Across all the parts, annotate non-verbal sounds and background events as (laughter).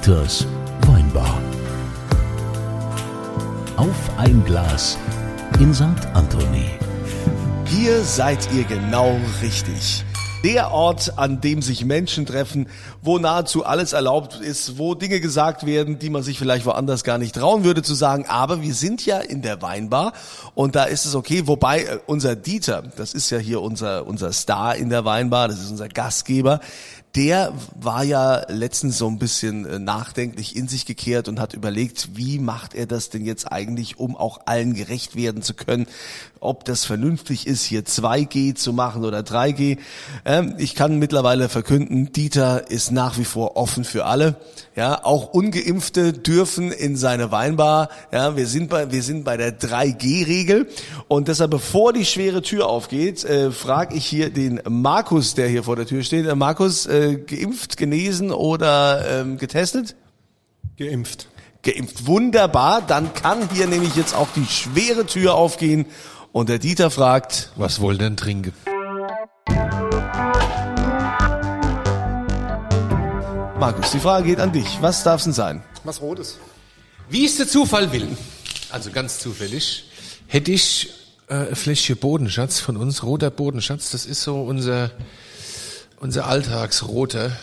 Dieters Weinbar. Auf ein Glas in St. Anthony. Hier seid ihr genau richtig. Der Ort, an dem sich Menschen treffen, wo nahezu alles erlaubt ist, wo Dinge gesagt werden, die man sich vielleicht woanders gar nicht trauen würde zu sagen. Aber wir sind ja in der Weinbar und da ist es okay. Wobei äh, unser Dieter, das ist ja hier unser, unser Star in der Weinbar, das ist unser Gastgeber, der war ja letztens so ein bisschen äh, nachdenklich in sich gekehrt und hat überlegt, wie macht er das denn jetzt eigentlich, um auch allen gerecht werden zu können, ob das vernünftig ist, hier 2G zu machen oder 3G. Ähm, ich kann mittlerweile verkünden, Dieter ist nach wie vor offen für alle. Ja, auch Ungeimpfte dürfen in seine Weinbar. Ja, wir sind bei, wir sind bei der 3G-Regel. Und deshalb, bevor die schwere Tür aufgeht, äh, frage ich hier den Markus, der hier vor der Tür steht. Äh, Markus, äh, geimpft, genesen oder ähm, getestet? Geimpft. Geimpft. Wunderbar. Dann kann hier nämlich jetzt auch die schwere Tür aufgehen. Und der Dieter fragt, Was wohl denn trinken? Markus, die Frage geht an dich. Was darf's denn sein? Was Rotes. Wie es der Zufall will, also ganz zufällig, hätte ich äh, ein Fläschchen Bodenschatz von uns, roter Bodenschatz, das ist so unser, unser Alltagsroter.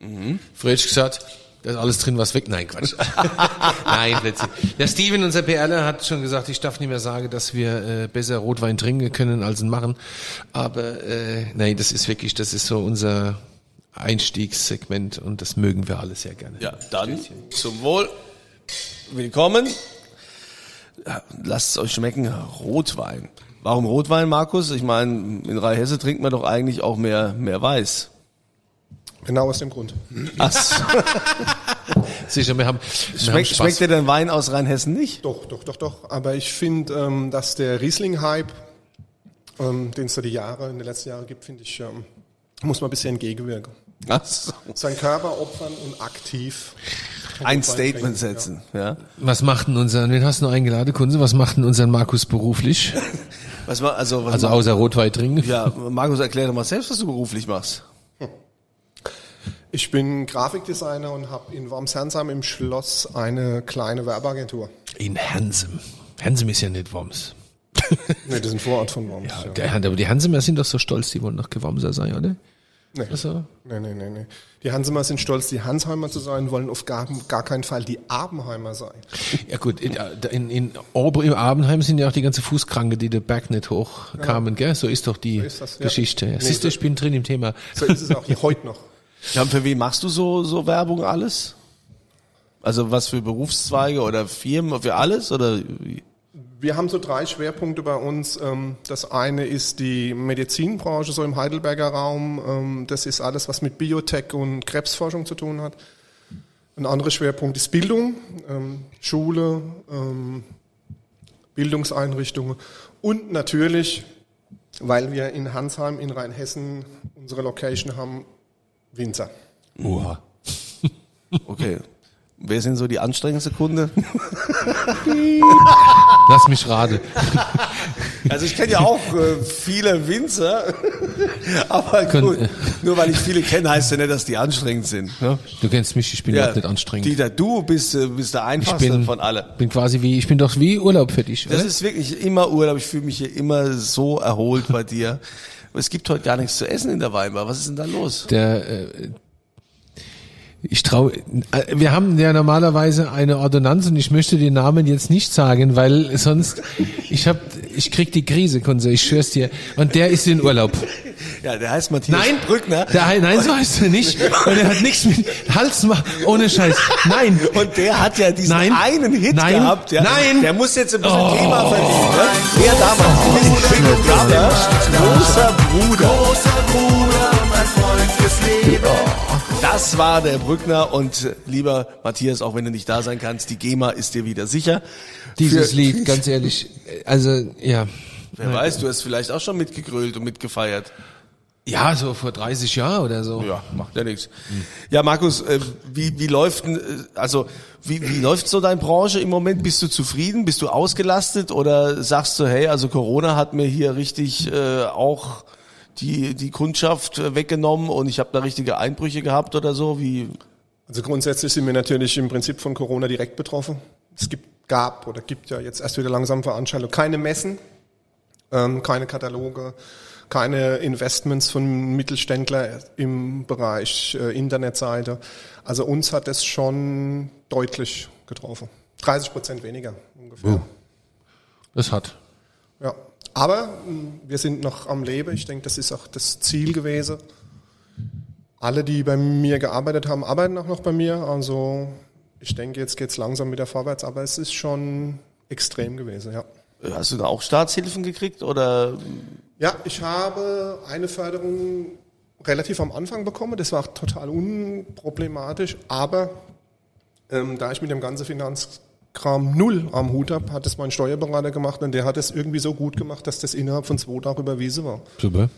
Mhm. Ich gesagt, da ist alles drin, was weg. Nein, Quatsch. (laughs) Nein, plötzlich. Der Steven, unser PRler, hat schon gesagt, ich darf nicht mehr sagen, dass wir äh, besser Rotwein trinken können als ihn machen. Aber äh, nein, das ist wirklich, das ist so unser Einstiegssegment und das mögen wir alle sehr gerne. Ja, dann zum Wohl. Willkommen. Lasst es euch schmecken. Rotwein. Warum Rotwein, Markus? Ich meine, in Rheinhesse trinkt man doch eigentlich auch mehr, mehr Weiß. Genau aus dem Grund. Ach, so. (laughs) Sicher, wir haben, wir haben schmeckt, Spaß. schmeckt dir denn Wein aus Rheinhessen nicht? Doch, doch, doch, doch. Aber ich finde, ähm, dass der Riesling-Hype, ähm, den es da die Jahre, in den letzten Jahren gibt, finde ich, ähm, muss man ein bisschen entgegenwirken. So. Sein Körper opfern und aktiv Ein Statement setzen. Ja. Was macht denn unser, wen hast du noch eingeladen, Kunze? Was macht denn unser Markus beruflich? (laughs) Was war, also, was Also ma- außer Rotwein trinken? ja, Markus, erklär doch mal selbst, was du beruflich machst. Ich bin Grafikdesigner und habe in Wormshernsheim im Schloss eine kleine Werbeagentur. In Hansem. Hansem ist ja nicht Worms. Nee, das ist ein Vorort von Worms. (laughs) Ja, Der, aber die Hansemer sind doch so stolz, die wollen doch Gewamser sein, oder? Nee. Also, Nee, nee, nee, nee. Die Hansemer sind stolz, die Hansheimer zu sein, wollen auf gar, gar keinen Fall die Abenheimer sein. ja gut, in, in, in Ober im Abenheim sind ja auch die ganze Fußkranke, die den Berg nicht hochkamen, gell? So ist doch die ist das, ja. Geschichte. Nee, Siehst du, so- ich bin drin im Thema. So ist es auch hier heute noch. (laughs) Ja, und für wen machst du so, so Werbung alles? Also was für Berufszweige oder Firmen, für alles? Oder wie? Wir haben so drei Schwerpunkte bei uns. Ähm, Das eine ist die Medizinbranche, so im Heidelberger Raum. Ähm, Das ist alles, was mit Biotech und Krebsforschung zu tun hat. Ein anderer Schwerpunkt ist Bildung, ähm, Schule, Bildungseinrichtungen und natürlich, weil wir in Hansheim in Rheinhessen unsere Location haben, Winzer. Oha. Okay. Wer sind so die anstrengendste Kunde? (laughs) Lass mich raten. (laughs) Also ich kenne ja auch äh, viele Winzer, (laughs) aber gut, nur weil ich viele kenne, heißt ja nicht, dass die anstrengend sind. Ne? Du kennst mich, ich bin überhaupt nicht anstrengend. Dieter, du bist, äh, bist der ich einfachste bin, von allen. bin quasi wie, ich bin doch wie Urlaub für dich, Das oder? ist wirklich immer Urlaub. Ich fühle mich hier immer so erholt bei dir. Es gibt heute gar nichts zu essen in der Weinbar. Was ist denn da los? der äh, ich traue wir haben ja normalerweise eine Ordonnanz und ich möchte den Namen jetzt nicht sagen, weil sonst ich hab ich krieg die Krise, Kunze, ich schwör's dir und der ist in Urlaub. Ja, der heißt Matthias Nein, Brückner. Der, nein, so heißt er nicht. Und er hat nichts mit Hals machen. Ohne Scheiß. Nein. Und der hat ja diesen Nein. einen Hit Nein. gehabt. Ja. Nein. Der muss jetzt ein bisschen Oh. Thema verdienen. Ne? Der damals. Big Brother. Großer Bruder. Großer Bruder, mein Freund fürs Leben. Das war der Brückner und äh, lieber Matthias, auch wenn du nicht da sein kannst, die GEMA ist dir wieder sicher. Dieses Für- Lied, (laughs) ganz ehrlich. Also, ja. Wer weiß, du hast vielleicht auch schon mitgegrölt und mitgefeiert. Ja, so vor 30 Jahren oder so. Ja, macht ja nichts. Ja, Markus, äh, wie, wie läuft denn, äh, also wie, wie läuft so deine Branche im Moment? Bist du zufrieden? Bist du ausgelastet oder sagst du, hey, also Corona hat mir hier richtig äh, auch die die Kundschaft äh, weggenommen und ich habe da richtige Einbrüche gehabt oder so? Wie? Also grundsätzlich sind wir natürlich im Prinzip von Corona direkt betroffen. Es gibt, gab oder gibt ja jetzt erst wieder langsam Veranstaltungen, keine Messen, ähm, keine Kataloge, keine Investments von Mittelständler im Bereich äh, Internetseite. Also uns hat es schon deutlich getroffen. 30 Prozent weniger ungefähr. Oh. Das hat. Aber mh, wir sind noch am Leben. Ich denke, das ist auch das Ziel gewesen. Alle, die bei mir gearbeitet haben, arbeiten auch noch bei mir. Also ich denke, jetzt geht's langsam wieder vorwärts, aber es ist schon extrem gewesen, ja. Hast du da auch Staatshilfen gekriegt oder? Ja, ich habe eine Förderung relativ am Anfang bekommen. Das war total unproblematisch. Aber ähm, da ich mit dem ganzen Finanzkram null am Hut habe, hat es mein Steuerberater gemacht und der hat es irgendwie so gut gemacht, dass das innerhalb von zwei Tagen überwiesen war. Super.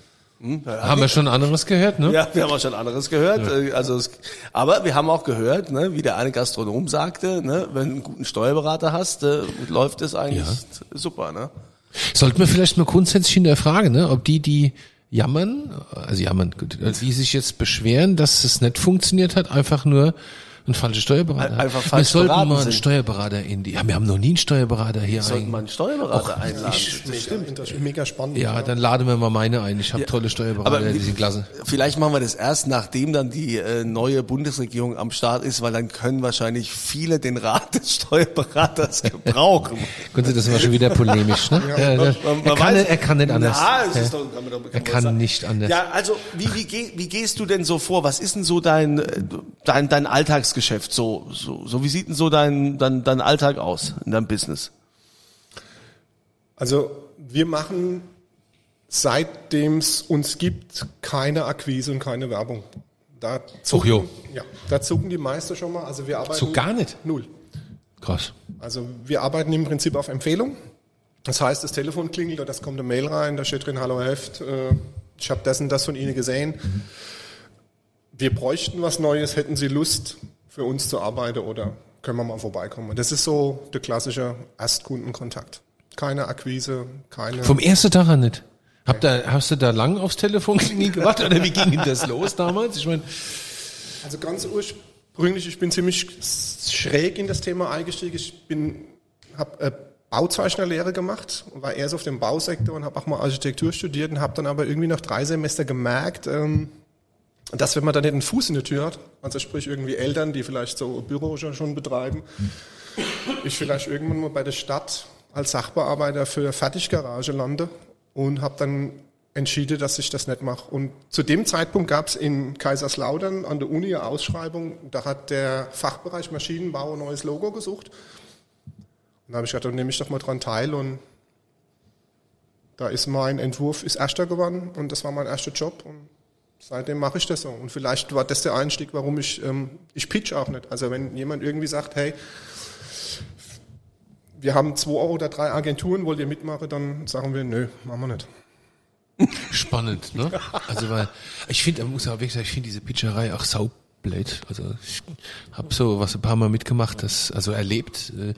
Haben wir schon anderes gehört, ne? Ja, wir haben auch schon anderes gehört. Äh, Also, es, aber wir haben auch gehört, ne, wie der eine Gastronom sagte, ne, wenn du einen guten Steuerberater hast, äh, läuft es eigentlich super, ne? Sollten wir vielleicht mal grundsätzlich hinterfragen, ne, ob die, die jammern, also jammern, gut, die sich jetzt beschweren, dass es nicht funktioniert hat, einfach nur ein falscher Steuerberater. Ein- einfach wir falsch sollten beraten mal einen sind. Steuerberater in die, ja, wir haben noch nie einen Steuerberater hier Sollten eigentlich. wir einen Steuerberater einladen. Mega, das ist mega spannend. Ja, dann laden wir mal meine ein. Ich habe tolle Steuerberater, Aber die sind klasse. Vielleicht machen wir das erst, nachdem dann die äh, neue Bundesregierung am Start ist, weil dann können wahrscheinlich viele den Rat des Steuerberaters (laughs) gebrauchen. Gut, das war schon wieder polemisch, ne? (laughs) Ja, ja. Man- man er, kann, weiß- er kann nicht anders. Na, es Ja. ist doch, kann man doch, Er kann sagen. nicht anders. Ja, also wie, wie, geh, wie gehst du denn so vor? Was ist denn so dein, äh, dein, dein Alltagsgeschäft? So, so, so wie sieht denn so dein, dein, dein Alltag aus in deinem Business? Also wir machen, seitdem es uns gibt, keine Akquise und keine Werbung. Da zucken, jo. ja, da zucken die Meister schon mal. Also wir arbeiten So gar nicht? null. Krass. Also wir arbeiten im Prinzip auf Empfehlung. Das heißt, das Telefon klingelt oder es kommt eine Mail rein, da steht drin, hallo Heft, äh, ich habe das und das von Ihnen gesehen. Wir bräuchten was Neues, hätten Sie Lust für uns zu arbeiten oder können wir mal vorbeikommen. Das ist so der klassische Erstkundenkontakt. Keine Akquise, keine... Vom ersten Tag an nicht. Hab da, hast du da lang aufs Telefon klingeln (laughs) gewartet oder wie ging das los damals? Ich meine, Also ganz ursprünglich, ich bin ziemlich schräg in das Thema eingestiegen. Ich bin, habe äh, Bauzeichnerlehre gemacht, war erst auf dem Bausektor und habe auch mal Architektur studiert und habe dann aber irgendwie nach drei Semester gemerkt, ähm, dass wenn man dann einen Fuß in der Tür hat, also sprich irgendwie Eltern, die vielleicht so Büro schon, schon betreiben, ich vielleicht irgendwann mal bei der Stadt als Sachbearbeiter für Fertiggarage lande und habe dann entschieden, dass ich das nicht mache. Und zu dem Zeitpunkt gab es in Kaiserslautern an der Uni eine Ausschreibung, da hat der Fachbereich Maschinenbau ein neues Logo gesucht. Und da habe ich gedacht, dann nehme ich doch mal dran teil und da ist mein Entwurf ist erster geworden und das war mein erster Job und seitdem mache ich das so. Und vielleicht war das der Einstieg, warum ich, ähm, ich pitch auch nicht. Also wenn jemand irgendwie sagt, hey, wir haben zwei oder drei Agenturen, wollt ihr mitmachen, dann sagen wir, nö, machen wir nicht. (laughs) spannend, ne? Also weil ich finde, man muss auch wirklich sagen, ich finde diese Pitcherei auch saublöd. Also ich habe so was ein paar Mal mitgemacht, das also erlebt. Äh,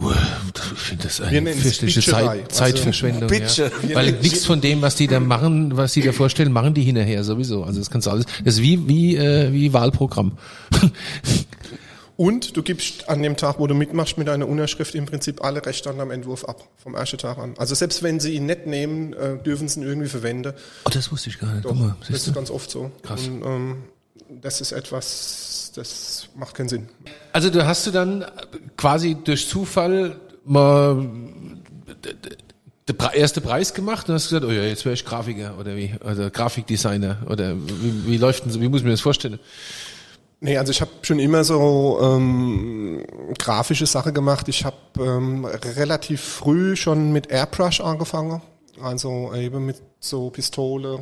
ich finde das eine fürchterliche. Zeit, Also, Zeitverschwendung. Pitche. Ja. Weil nichts von dem, was die da machen, was die da vorstellen, machen die hinterher sowieso. Also das kannst du alles. Das ist wie wie äh, wie Wahlprogramm. (laughs) Und du gibst an dem Tag, wo du mitmachst, mit deiner Unterschrift im Prinzip alle Rechte an deinem Entwurf ab, vom ersten Tag an. Also selbst wenn sie ihn nicht nehmen, äh, dürfen sie ihn irgendwie verwenden. Oh, das wusste ich gar nicht. Doch, Guck mal, das ist ganz oft so. Krass. Und ähm, das ist etwas, das macht keinen Sinn. Also du hast du dann quasi durch Zufall mal der erste Preis gemacht und hast gesagt, oh ja, jetzt wäre ich Grafiker oder wie, oder Grafikdesigner oder wie, wie läuft denn so, wie muss ich mir das vorstellen? Nee, also ich habe schon immer so ähm, grafische Sache gemacht. Ich habe ähm, relativ früh schon mit Airbrush angefangen. Also eben mit so Pistole.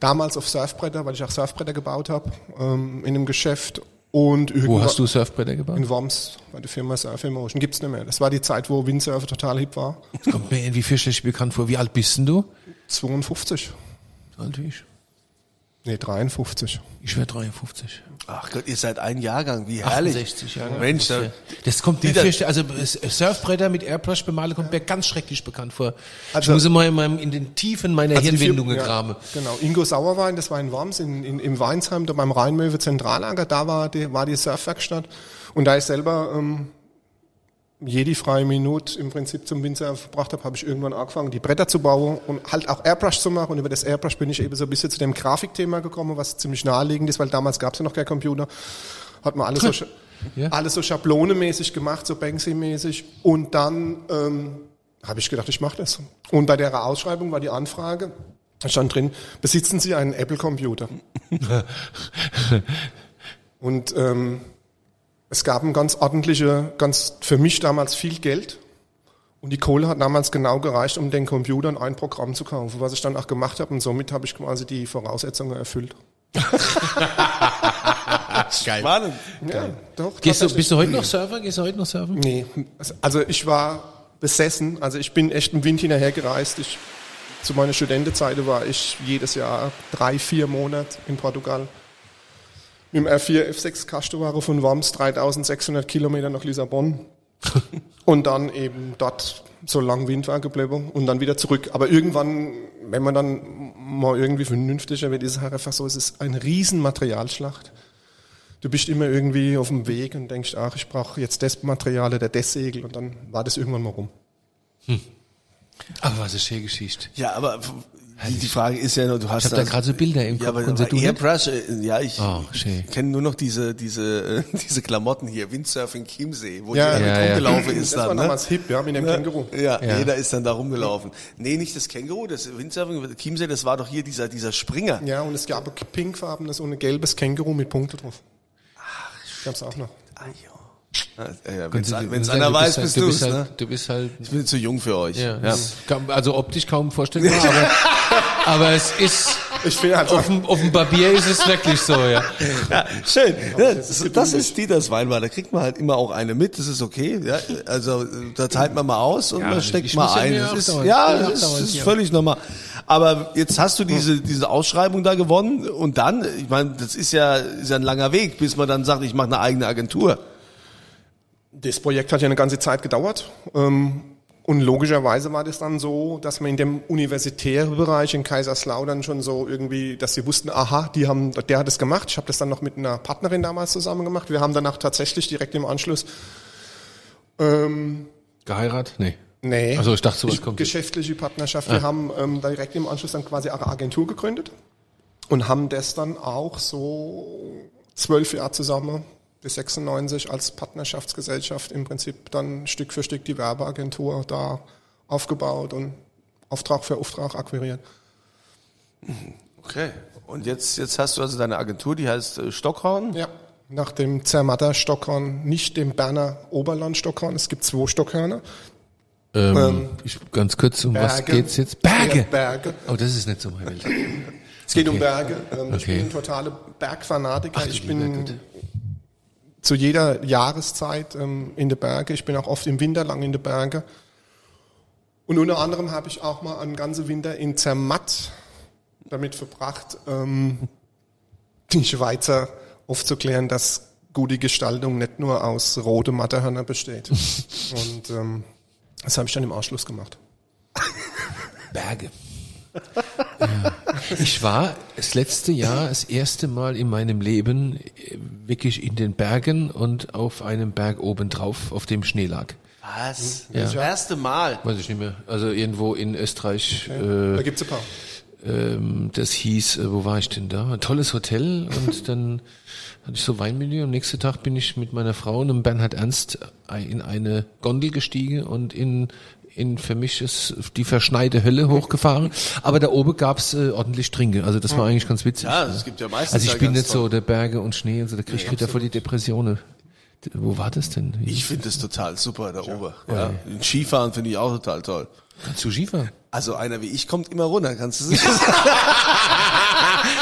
Damals auf Surfbretter, weil ich auch Surfbretter gebaut habe, ähm, in einem Geschäft. Und Wo hast du Surfbretter gebaut? In Worms, bei der Firma Surf Emotion. Gibt's nicht mehr. Das war die Zeit, wo Windsurfer total hip war. Das kommt mir irgendwie fürchterlich bekannt vor. Wie alt bist denn du? 52. So alt wie ich. Nee, 53. Ich wäre 53. Ach Gott, ihr seid ein Jahrgang, wie herrlich. 68 Jahre. Mensch, da, Das kommt mir fürchte, also Surfbretter mit Airbrush bemalen kommt mir ganz schrecklich bekannt vor. Also- ich muss immer in, meinem, in den Tiefen meiner Also Hirnwindungen vier- graben. Genau, Ingo Sauerwein, das war in Worms, in, in, im Weinsheim, da beim Rheinmöwe Zentrallager, da war die, war die Surfwerkstatt. Und da ich selber ähm, jede freie Minute im Prinzip zum Windsurf verbracht habe, habe ich irgendwann angefangen, die Bretter zu bauen und halt auch Airbrush zu machen. Und über das Airbrush bin ich eben so ein bisschen zu dem Grafikthema gekommen, was ziemlich naheliegend ist, weil damals gab es ja noch kein Computer. Hat man alles so, (laughs) Ja. alles so schablonemäßig gemacht, so Banksy-mäßig. Und dann ähm, habe ich gedacht, ich mache das. Und bei der Ausschreibung war die Anfrage, da stand drin, besitzen Sie einen Apple-Computer? (laughs) Und ähm, es gab ein ganz ordentliche, ganz für mich damals viel Geld. Und die Kohle hat damals genau gereicht, um den Computer und ein Programm zu kaufen, was ich dann auch gemacht habe. Und somit habe ich quasi die Voraussetzungen erfüllt. (laughs) spannend. Ja, doch. Gehst du, bist du heute noch Surfer? Gehst du heute noch surfen? Nee, also ich war besessen. Also ich bin echt im Wind hinterhergereist. Ich, zu meiner Studentenzeit war ich jedes Jahr drei, vier Monate in Portugal. Mit dem R4, F6 Castoware von Worms 3600 Kilometer nach Lissabon. (laughs) und dann eben dort so lang Wind war geblieben und dann wieder zurück. Aber irgendwann, wenn man dann mal irgendwie vernünftiger wird, ist es halt einfach so, es ist eine riesen Materialschlacht. Du bist immer irgendwie auf dem Weg und denkst, ach, ich brauche jetzt das Material oder das Segel und dann war das irgendwann mal rum. Aber was ist schöne Geschichte. Ja, aber die, die Frage ist ja nur, du hast Ich habe da gerade so Bilder im ja, Kopf. aber, Kannst aber du nicht? Airbrush, äh, ja, ich, Oh, schön. kenne nur noch diese, diese, äh, (laughs) diese Klamotten hier, Windsurfing Chiemsee, wo Ja, jeder ja, mit ja. rumgelaufen ist Das dann, war ne? damals hip, ja, mit dem Känguru. Ja, Ja. jeder ist dann da rumgelaufen. Nee, nicht das Känguru, das Windsurfing, Chiemsee, das war doch hier dieser, dieser Springer. Ja, und es gab ein pinkfarbenes und ein gelbes Känguru mit Punkte drauf. Ach, Gab's auch noch. Ah, ja. Ja, Wenn du- es du einer bist weiß, halt- bist du du bist halt, ne? Du bist halt, Ich bin zu jung für euch. ja, das kann, also optisch kaum vorstellbar, (laughs) aber, aber es ist, Ich finde halt auf dem, auf dem Papier ist es wirklich so, ja. Ja, schön. Ja, das, das ist Dieters Weinbar. Da kriegt man halt immer auch eine mit. Das ist okay. Ja, also da teilt man mal aus und Ja, man steckt mal ein. Das ist, ja, das ist, das ist völlig normal. Aber jetzt hast du diese diese Ausschreibung da gewonnen und dann, ich meine, das ist ja ist ja ein langer Weg, bis man dann sagt, ich mache eine eigene Agentur. Das Projekt hat ja eine ganze Zeit gedauert. ähm, Und logischerweise war das dann so, dass man in dem universitären Bereich in Kaiserslautern schon so irgendwie, dass sie wussten, aha, die haben, der hat es gemacht. Ich habe das dann noch mit einer Partnerin damals zusammen gemacht. Wir haben danach tatsächlich direkt im Anschluss ähm, Geheiratet? Nee. Nee. Also ich dachte, sowas kommt. Geschäftliche Partnerschaft. Wir haben ähm, direkt im Anschluss dann quasi eine Agentur gegründet und haben das dann auch so zwölf Jahre zusammen bis 96 als Partnerschaftsgesellschaft im Prinzip dann Stück für Stück die Werbeagentur da aufgebaut und Auftrag für Auftrag akquiriert. Okay. Und jetzt jetzt hast du also deine Agentur, die heißt äh, Stockhorn. Ja. Nach dem Zermatter Stockhorn, nicht dem Berner Oberland Stockhorn, es gibt zwei Stockhörner. Ähm, ich, ganz kurz, um was Berge. geht's jetzt? Berge! Ja, Berge. Oh, das ist nicht so meine Welt. Es geht um Okay. Berge. Ähm, Ich Okay. bin ein totaler Bergfanatiker. Ach, ich bin Gott. Zu jeder Jahreszeit ähm, in den Berge. Ich bin auch oft im Winter lang in den Berge. Und unter anderem habe ich auch mal einen ganzen Winter in Zermatt damit verbracht, ähm, (laughs) die Schweizer aufzuklären, dass gute Gestaltung nicht nur aus rote Mattehörner besteht. (laughs) Und ähm, das habe ich dann im Anschluss gemacht. Berge. (laughs) ja. Ich war das letzte Jahr das erste Mal in meinem Leben äh, wirklich in den Bergen und auf einem Berg obendrauf, auf dem Schnee lag. Was? Ja. Das erste Mal. Weiß ich nicht mehr. Also irgendwo in Österreich. Da Äh, gibt's ein paar. ähm, das hieß, äh, wo war ich denn da? Ein tolles Hotel und (laughs) dann hatte ich so Weinmilieu. Am nächsten Tag bin ich mit meiner Frau und dem Bernhard Ernst in eine Gondel gestiegen und in in für mich ist die verschneite Hölle hochgefahren, aber da oben gab's äh, ordentlich Trinke, also das war eigentlich ganz witzig. Ja, es gibt ja meistens Also ich bin nicht so der Berge und Schnee, also da krieg ich wieder voll die Depressionen. Wo war das denn? Ich finde es total super da oben. Ja. Skifahren finde ich auch total toll. Kannst du Skifahren? Also einer wie ich kommt immer runter, kannst du sicher (laughs) (laughs) (laughs)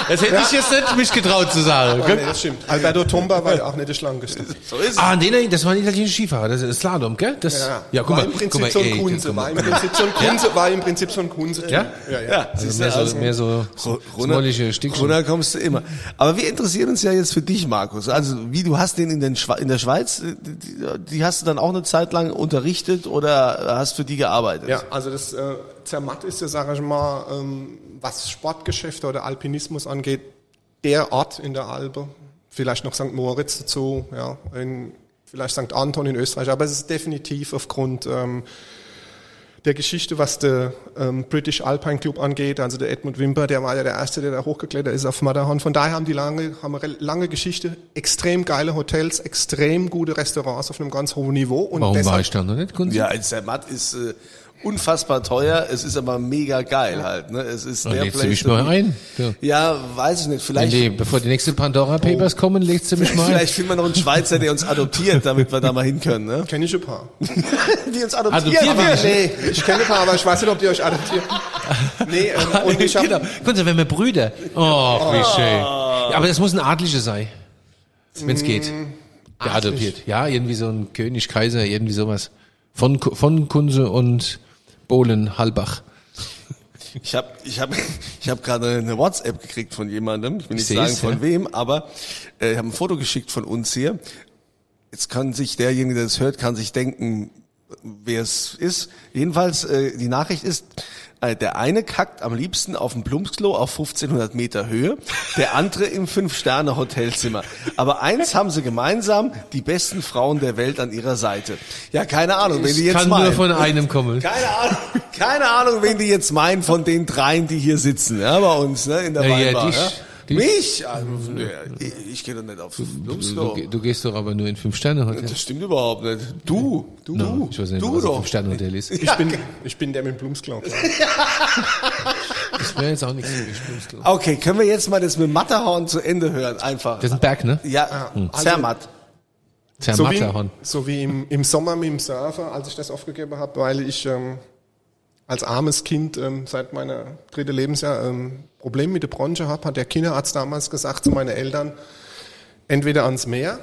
Das hätte ich jetzt nicht mich getraut zu sagen. Oh, nee, das stimmt. Alberto Tomba war ja auch nicht der schlankeste. So ist es. Ah, nee, nee, das war ein italienischer Skifahrer, das ist Slalom, gell? Das, ja, guck war mal, im Prinzip guck mal, so ein Kunze, war im Prinzip so ein Kunze, war im Prinzip so ein Kunze. Ja? Ja, ja. Ja, Also siehst mehr so, also- mehr so smollige Stückchen. Runter kommst du immer. Aber wir interessieren uns ja jetzt für dich, Markus. Also wie du hast den in, den Schwe in der Schweiz, die, die hast du dann auch eine Zeit lang unterrichtet oder hast für die gearbeitet? Ja, also das äh, Zermatt ist ja, sage ich mal, ähm, was Sportgeschäfte oder Alpinismus angeht, der Ort in der Alpe. Vielleicht noch St. Moritz dazu, ja, in, vielleicht St. Anton in Österreich, aber es ist definitiv aufgrund ähm, der Geschichte, was der ähm, British Alpine Club angeht, also der Edmund Wimper, der war ja der Erste, der da hochgeklettert ist auf Matterhorn. Von daher haben die lange, haben eine lange Geschichte, extrem geile Hotels, extrem gute Restaurants auf einem ganz hohen Niveau. Und Warum deshalb, war ich da noch nicht? Kunze? Ja, Zermatt ist äh, unfassbar teuer, es ist aber mega geil halt. Ne? Es ist Dann der du Place mich to mal ein. Ja. Ja, weiß ich nicht. Vielleicht, die, bevor die nächsten Pandora Papers kommen, legst du mich (laughs) mal ein. vielleicht finden wir noch einen Schweizer, der uns adoptiert, damit wir da mal hin können. Ne? kenne ich ein paar. (laughs) Die uns adoptieren. Werden? nee. Ich kenne ein paar, aber ich weiß nicht, ob die euch adoptieren. Nee, ähm, (laughs) und ich genau. habe Kunze, wenn wir Brüder. Oh, wie schön. Ja, aber das muss ein Adliger sein. Wenn es geht. Der adoptiert. Ja, irgendwie so ein König, Kaiser, irgendwie sowas. Von, von Kunze und Bohlen, Halbach. Ich habe ich hab, ich hab gerade eine WhatsApp gekriegt von jemandem, ich will nicht Ich sagen von ja. wem, aber äh, ich habe ein Foto geschickt von uns hier. Jetzt kann sich derjenige, der das hört, kann sich denken, wer es ist. Jedenfalls, äh, die Nachricht ist, der eine kackt am liebsten auf dem Plumpsklo auf 1500 Meter Höhe, der andere im Fünf-Sterne-Hotelzimmer. Aber eins haben sie gemeinsam, die besten Frauen der Welt an ihrer Seite. Ja, keine Ahnung, wenn die jetzt Kann meinen. nur von einem kommen. Keine Ahnung, keine Ahnung, wen die jetzt meinen von den dreien, die hier sitzen, ja, bei uns, ne, in der Ja, Weinbar. ja. Dich. Mich? Also, nee, ich, ich gehe doch nicht auf Du, Blumsklo. du, du gehst doch aber nur in Fünf-Sterne-Hotel. Das stimmt überhaupt nicht. Du, du, No, ich weiß nicht, du was ein doch. Fünf-Sterne-Hotel ist. ich bin, ich bin der mit Blumsklau. (laughs) Das wäre jetzt auch nichts für mich. Blumsklo. Okay, können wir jetzt mal das mit Matterhorn zu Ende hören, einfach. Das ist ein Berg, ne? ja, Hm. Zermatt. Sehr So wie, so wie im, im Sommer mit dem Surfer, als ich das aufgegeben habe, weil ich ähm, als armes Kind ähm, seit meiner dritten Lebensjahr ähm, Probleme mit der Bronche habe, hat der Kinderarzt damals gesagt zu meinen Eltern, entweder ans Meer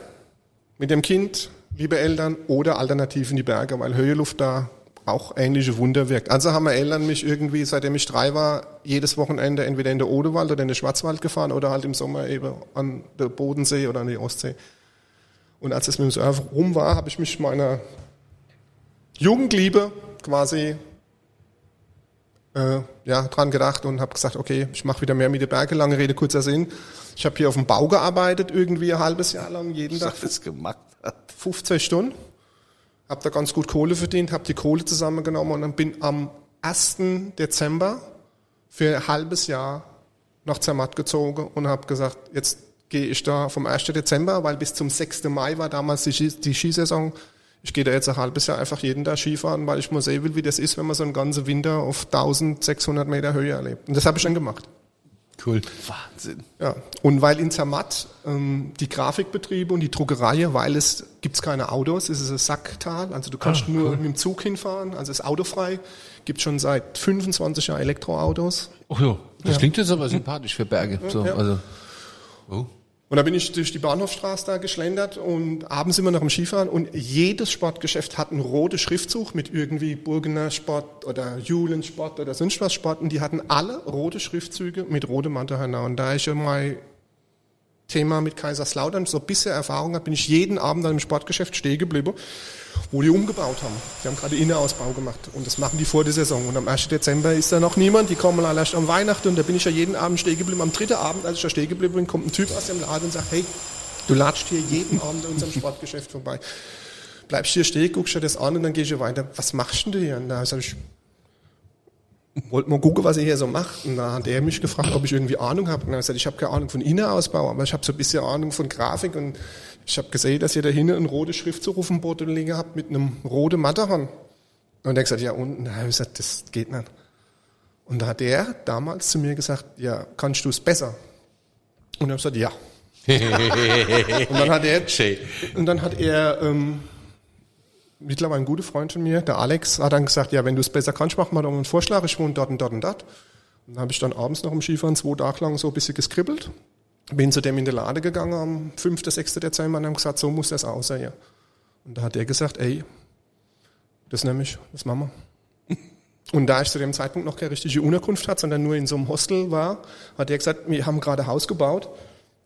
mit dem Kind, liebe Eltern, oder alternativ in die Berge, weil Höheluft da auch ähnliche Wunder wirkt. Also haben meine Eltern mich irgendwie, seitdem ich drei war, jedes Wochenende entweder in der Odewald oder in den Schwarzwald gefahren oder halt im Sommer eben an der Bodensee oder an die Ostsee. Und als es mit dem Surfen rum war, habe ich mich meiner Jugendliebe quasi äh, ja, dran gedacht und habe gesagt, okay, ich mache wieder mehr mit den Berge. Lange Rede, kurzer Sinn. Ich habe hier auf dem Bau gearbeitet, irgendwie ein halbes Jahr lang, jeden Tag Das gemacht hat. 15 Stunden. Habe da ganz gut Kohle verdient, habe die Kohle zusammengenommen und dann bin am 1. Dezember für ein halbes Jahr nach Zermatt gezogen und habe gesagt, jetzt gehe ich da vom 1. Dezember, weil bis zum 6. Mai war damals die, Ski die Skisaison. Ich gehe da jetzt ein halbes Jahr einfach jeden Tag Skifahren, weil ich mal sehen will, wie das ist, wenn man so einen ganzen Winter auf 1600 Meter Höhe erlebt. Und das habe ich dann gemacht. Cool. Wahnsinn. Ja, und weil in Zermatt ähm, die Grafikbetriebe und die Druckerei, weil es gibt's keine Autos, es ist ein Sacktal, also du kannst nur mit dem Zug hinfahren, also es ist autofrei, gibt schon seit 25 Jahren Elektroautos. Oh ja, das klingt jetzt aber sympathisch für Berge. So, Ja. also, oh. Und da bin ich durch die Bahnhofstraße da geschlendert und abends wir noch im Skifahren und jedes Sportgeschäft hat einen roten Schriftzug mit irgendwie Burgener Sport oder Julen Sport oder sonst was Sport und die hatten alle rote Schriftzüge mit rotem Mantelhörner. Und da ich ja mein Thema mit Kaiserslautern so bisher Erfahrung habe, bin ich jeden Abend an einem Sportgeschäft stehen geblieben, wo die umgebaut haben. Die haben gerade Innenausbau gemacht und das machen die vor der Saison. Und am 1. Dezember ist da noch niemand, die kommen alle erst am Weihnachten und da bin ich ja jeden Abend stehen geblieben. Am dritten Abend, als ich da stehen geblieben bin, kommt ein Typ aus dem Laden und sagt, hey, du latscht hier jeden Abend an unserem Sportgeschäft vorbei. Bleibst hier stehen, guckst dir das an und dann gehst du weiter. Was machst denn du hier? Und da sag ich, wollte mal gucken, was ihr hier so macht. Und da hat er mich gefragt, ob ich irgendwie Ahnung habe. Und er hat gesagt, ich habe keine Ahnung von Innenausbau, aber ich habe so ein bisschen Ahnung von Grafik. Und ich habe gesehen, dass ihr da hinten ein rotes Schriftzug auf dem Boden liegen habt mit einem roten Matterhorn. Und er hat gesagt, ja, und da habe ich gesagt, das geht nicht. Und da hat er damals zu mir gesagt, ja, kannst du es besser? Und ich habe gesagt, ja. (laughs) und dann hat er, und dann hat er ähm, mittlerweile ein guter Freund von mir, der Alex, hat dann gesagt, ja, wenn du es besser kannst, mach mal einen Vorschlag, ich wohne dort und dort und dort. Dann habe ich dann abends noch im Skifahren zwei Tage lang so ein bisschen geskribbelt. Bin zu dem in die Lade gegangen am 5., 6. Dezember und haben gesagt, so muss das aussehen. Und da hat er gesagt, ey, das nehme ich, das machen wir. (laughs) Und da ich zu dem Zeitpunkt noch keine richtige Unterkunft hatte, sondern nur in so einem Hostel war, hat er gesagt, wir haben gerade Haus gebaut.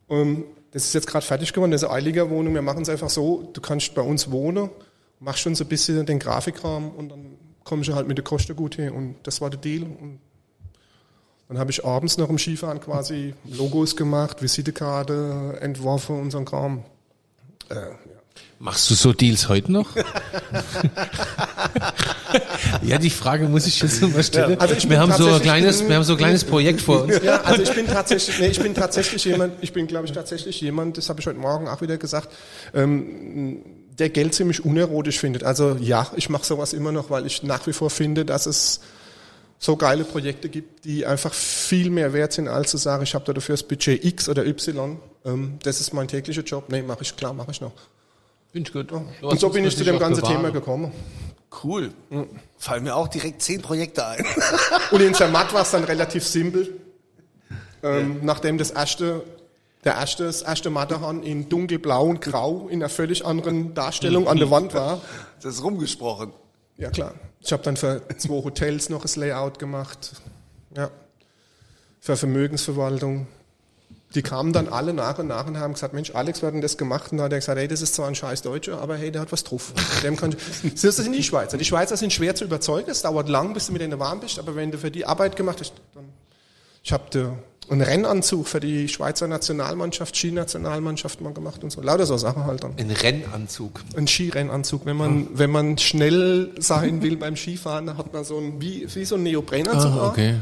Ähm, das ist jetzt gerade fertig geworden, das ist eine Eiliger-Wohnung. Wir machen es einfach so, du kannst bei uns wohnen, machst schon so ein bisschen den Grafikrahmen und dann kommst du halt mit der Kosten gut hin. Und das war der Deal. Und dann habe ich abends noch im Skifahren quasi Logos gemacht, Visitekarte entworfen und so ein Kram. Äh, ja. Machst du so Deals heute noch? (laughs) ja, die Frage muss ich jetzt nochmal stellen. Ja, also wir haben so ein kleines, wir haben so ein kleines Projekt vor uns. Ja, also ich bin tatsächlich, nee, ich bin tatsächlich jemand, ich bin, glaube ich, tatsächlich jemand, das habe ich heute Morgen auch wieder gesagt, ähm, der Geld ziemlich unerotisch findet. Also ja, ich mache sowas immer noch, weil ich nach wie vor finde, dass es so geile Projekte gibt, die einfach viel mehr wert sind, als zu sagen, ich habe dafür das Budget X oder Y. Ähm, das ist mein täglicher Job. Nee, mache ich, klar, mache ich noch. Finde ich gut. Und so bin ich zu dem ganzen Thema gekommen. Cool. Mhm. Fallen mir auch direkt zehn Projekte ein. (laughs) Und in Zermatt war es dann relativ simpel. Ähm, ja. Nachdem das erste, der erste, das erste Matterhorn in dunkelblau und grau in einer völlig anderen Darstellung an der Wand war. Das ist rumgesprochen. Ja, klar. Ich habe dann für zwei Hotels noch das Layout gemacht. Ja. Für Vermögensverwaltung die kamen dann alle nach und nach und haben gesagt, Mensch, Alex, wir hatten das gemacht. Und dann hat er gesagt, hey, das ist zwar ein scheiß Deutscher, aber hey, der hat was drauf. Dem kann ich, das sind die Schweizer. Die Schweizer sind schwer zu überzeugen. Es dauert lang, bis du mit denen warm bist. Aber wenn du für die Arbeit gemacht hast, dann, ich habe einen Rennanzug für die Schweizer Nationalmannschaft, Skinationalmannschaft mal gemacht und so. Lauter so Sachen halt dann. Ein Rennanzug? Ein Skirennanzug. Wenn man, ah. wenn man schnell sein will beim Skifahren, dann hat man so ein, wie, wie so ein Neoprenanzug. Ah, okay.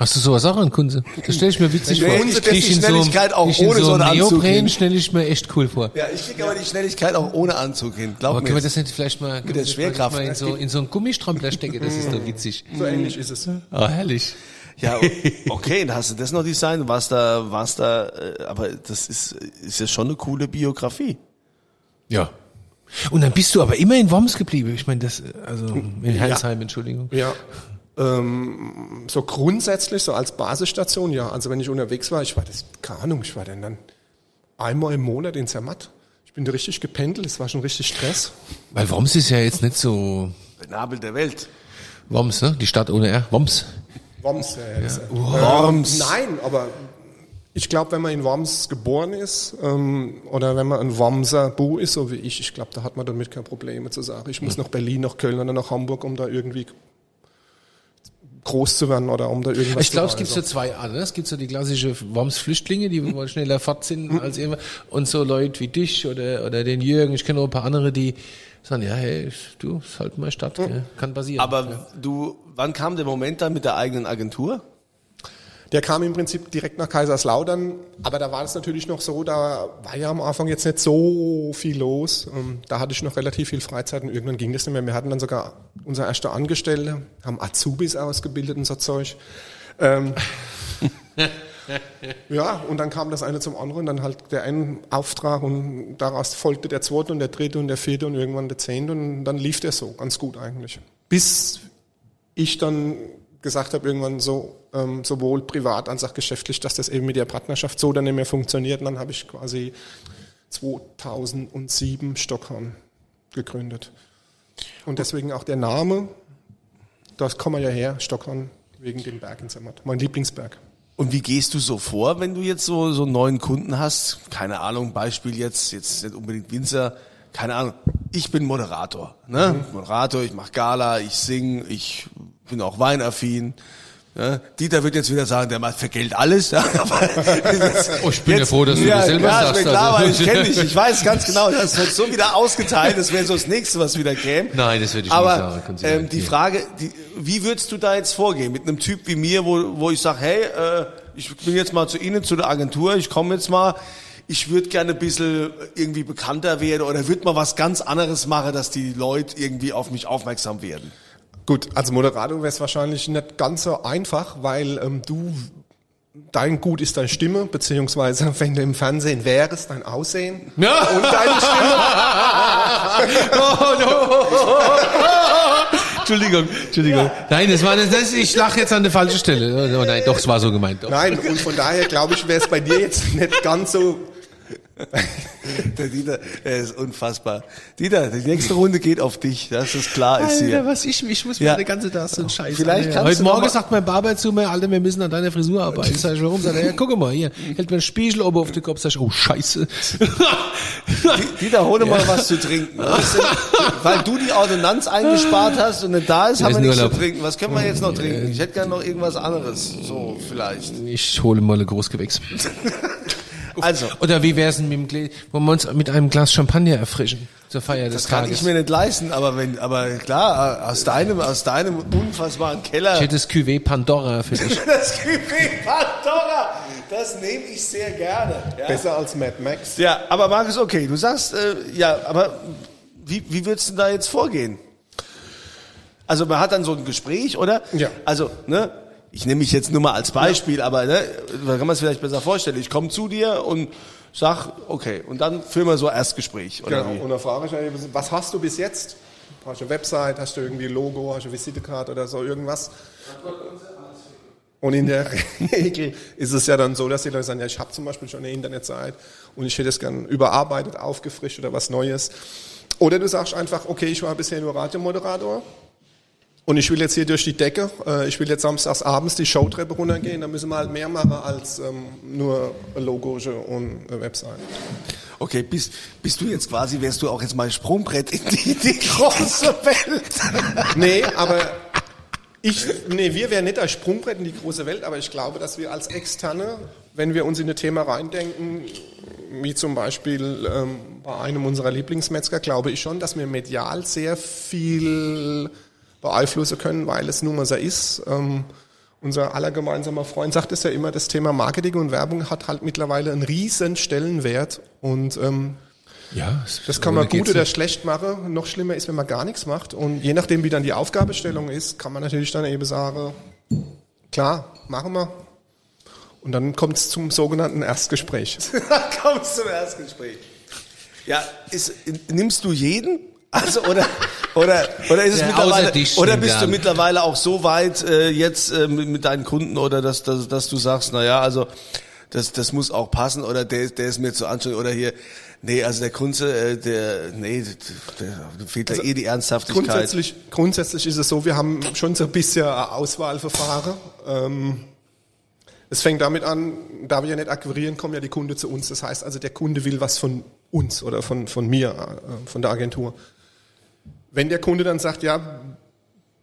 Hast du sowas auch an, Kunze? Das stelle ich mir witzig vor. Ich kriege die Schnelligkeit so, auch ohne so einen Anzug hin. stelle ich mir echt cool vor. Ja, ich kriege aber die Schnelligkeit auch ohne Anzug hin. Glaub aber können wir das nicht vielleicht mal, mit der Schwerkraft mal in so, in so einen Gummistrampler stecken? Das ist doch (laughs) witzig. So ähnlich ist es. Ah, herrlich. Ja, (laughs) okay, dann hast du das noch designt, was da, was da, äh, aber das ist, ist ja schon eine coole Biografie. Ja. Und dann bist du aber immer in Worms geblieben. Ich meine, das, also in Heilsheim, ja. Entschuldigung. Ja, ähm, so grundsätzlich, so als Basisstation, ja. Also wenn ich unterwegs war, ich war das, keine Ahnung, ich war dann, dann einmal im Monat in Zermatt. Ich bin da richtig gependelt, es war schon richtig Stress. Weil Worms ist ja jetzt nicht so... Der Nabel der Welt. Worms, ne? Die Stadt ohne R. Worms. Worms, ja. ja. Worms. Ähm, nein, aber ich glaube, wenn man in Worms geboren ist ähm, oder wenn man ein Wormser Bu ist, so wie ich, ich glaube, da hat man damit keine Probleme zu sagen, ich muss nach Berlin, nach Köln oder nach Hamburg, um da irgendwie groß zu werden oder um da irgendwas Ich glaube, es gibt so zwei Arten. Ne? Es gibt so die klassische Worms-Flüchtlinge, die wollen schneller fort sind als immer. Und so Leute wie dich oder, oder den Jürgen. Ich kenne auch ein paar andere, die sagen, ja, hey, du, ist halt mal Stadt, mhm. kann passieren. Aber ja. du, wann kam der Moment dann mit der eigenen Agentur? Der kam im Prinzip direkt nach Kaiserslautern, aber da war es natürlich noch so, da war ja am Anfang jetzt nicht so viel los. Ähm, da hatte ich noch relativ viel Freizeit und irgendwann ging das nicht mehr. Wir hatten dann sogar unser erster Angestellte, haben Azubis ausgebildet und so Zeug. Ähm, (laughs) (laughs) (laughs) ja, und dann kam das eine zum anderen, dann halt der eine Auftrag und daraus folgte der zweite und der dritte und der vierte und irgendwann der zehnte und dann lief der so ganz gut eigentlich. Bis ich dann gesagt habe irgendwann so, ähm, sowohl privat als auch geschäftlich, dass das eben mit der Partnerschaft so dann nicht mehr funktioniert. Und dann habe ich quasi 2007 Stockholm gegründet. Und deswegen auch der Name, das kommen wir ja her, Stockholm, wegen dem Berg in Zermatt, mein Lieblingsberg. Und wie gehst du so vor, wenn du jetzt so, so einen neuen Kunden hast? Keine Ahnung, Beispiel jetzt, jetzt nicht unbedingt Winzer, keine Ahnung, ich bin Moderator, ne? Mhm. Moderator, ich mache Gala, ich sing, ich bin auch weinaffin. Ja, Dieter wird jetzt wieder sagen, der macht für Geld alles. Ja, (laughs) aber oh, ich bin jetzt, ja froh, dass du ja, das selber ja, sagst. Ja, klar, also. weil ich kenne dich. Ich weiß ganz genau, das wird so wieder ausgeteilt. Das wäre so das Nächste, was wieder käme. Nein, das würde ich aber, nicht sagen. Ähm, die Frage, die, wie würdest du da jetzt vorgehen? Mit einem Typ wie mir, wo, wo ich sage, hey, äh, ich bin jetzt mal zu Ihnen, zu der Agentur, ich komme jetzt mal ich würde gerne ein bisschen irgendwie bekannter werden oder würde mal was ganz anderes machen, dass die Leute irgendwie auf mich aufmerksam werden. Gut, als Moderator wäre es wahrscheinlich nicht ganz so einfach, weil ähm, du dein Gut ist deine Stimme, beziehungsweise (laughs) wenn du im Fernsehen wärst, dein Aussehen (laughs) ja. und deine Stimme. (laughs) oh, no. Entschuldigung, Entschuldigung. Nein, das war das, das, ich lach jetzt an der falschen Stelle. Oh, nein, doch, es war so gemeint. Doch. Nein, und von daher glaube ich, wäre es bei dir jetzt nicht ganz so (laughs) Der Dieter, er ist unfassbar. Dieter, die nächste Runde geht auf dich, dass das klar ist Alter, hier. was ich, ich muss mir Ja. eine ganze Tasse so einen Scheiß Vielleicht anhören. kannst Heute Morgen sagt mein Barber zu mir, Alter, wir müssen an deiner Frisur arbeiten. (laughs) Sag ich, warum? Sagt er, ja, guck mal, hier, hält mir einen Spiegel oben auf den Kopf, sag ich, oh, scheiße. Dieter, hol dir mal was zu trinken. Denn, weil du die Ordonnanz eingespart hast und nicht da ist, Ja, haben wir nichts zu Urlaub. trinken. Was können wir jetzt noch trinken? Ich hätte gerne noch irgendwas anderes. So, vielleicht. Ich hole mal ein Großgewächs. (laughs) Also, Oder wie wär's denn mit dem Glas, wollen wir uns mit einem Glas Champagner erfrischen zur Feier des das kann Tages? ich mir nicht leisten, aber wenn, aber klar, aus deinem, aus deinem unfassbaren Keller. Ich hätte das Cuvée Pandora für dich. (laughs) Das Cuvée Pandora, das nehme ich sehr gerne. Ja. besser als Mad Max. Ja, aber Markus, okay, du sagst, äh, ja, aber wie, wie würdest du da jetzt vorgehen? Also man hat dann so ein Gespräch, oder? Ja. Also, ne, ich nehme mich jetzt nur mal als Beispiel, aber ne, da kann man es vielleicht besser vorstellen. Ich komme zu dir und sag, okay, und dann führen wir so Erstgespräch, oder Genau. wie? Und dann frage ich, ja, was hast du bis jetzt? Hast du eine Website, hast du irgendwie ein Logo, hast du eine Visitekarte oder so irgendwas? Und in der (laughs) Regel ist es ja dann so, dass die Leute sagen, ja, ich habe zum Beispiel schon eine Internetseite und ich hätte es gern überarbeitet, aufgefrischt oder was Neues. Oder du sagst einfach, okay, ich war bisher nur Radiomoderator und ich will jetzt hier durch die Decke, äh, ich will jetzt samstags abends die Showtreppe runtergehen, dann müssen wir halt mehr machen als ähm, nur Logo und eine Website. Okay, bist, bist du jetzt quasi, wärst du auch jetzt mal Sprungbrett in die, die große Welt? Nee, aber ich, nee, wir wären nicht als Sprungbrett in die große Welt, aber ich glaube, dass wir als Externe, wenn wir uns in ein Thema reindenken, wie zum Beispiel ähm, bei einem unserer Lieblingsmetzger, glaube ich schon, dass wir medial sehr viel beeinflussen können, weil es nun mal so ist. Ähm, unser aller gemeinsamer Freund sagt es ja immer, das Thema Marketing und Werbung hat halt mittlerweile einen riesen Stellenwert und ähm, Ja, das kann man gut oder schlecht machen. Noch schlimmer ist, wenn man gar nichts macht. Und je nachdem, wie dann die Aufgabestellung ist, kann man natürlich dann eben sagen, klar, machen wir. Und dann kommt es zum sogenannten Erstgespräch. (laughs) Kommst zum Erstgespräch. Ja, ist, nimmst du jeden? Also oder oder oder ist es mittlerweile oder bist du mittlerweile auch so weit äh, jetzt äh, mit, mit deinen Kunden oder dass, dass dass du sagst, na ja, also das das muss auch passen oder der der ist mir zu anstrengend oder hier nee, also der Kunze äh, der nee, der, der fehlt da eh die Ernsthaftigkeit. Grundsätzlich, grundsätzlich ist es so, wir haben schon so ein bisschen ein Auswahlverfahren. Ähm, es fängt damit an, da wir ja nicht akquirieren, kommen ja die Kunden zu uns. Das heißt also, der Kunde will was von uns oder von, von mir, äh, von der Agentur. Wenn der Kunde dann sagt, ja,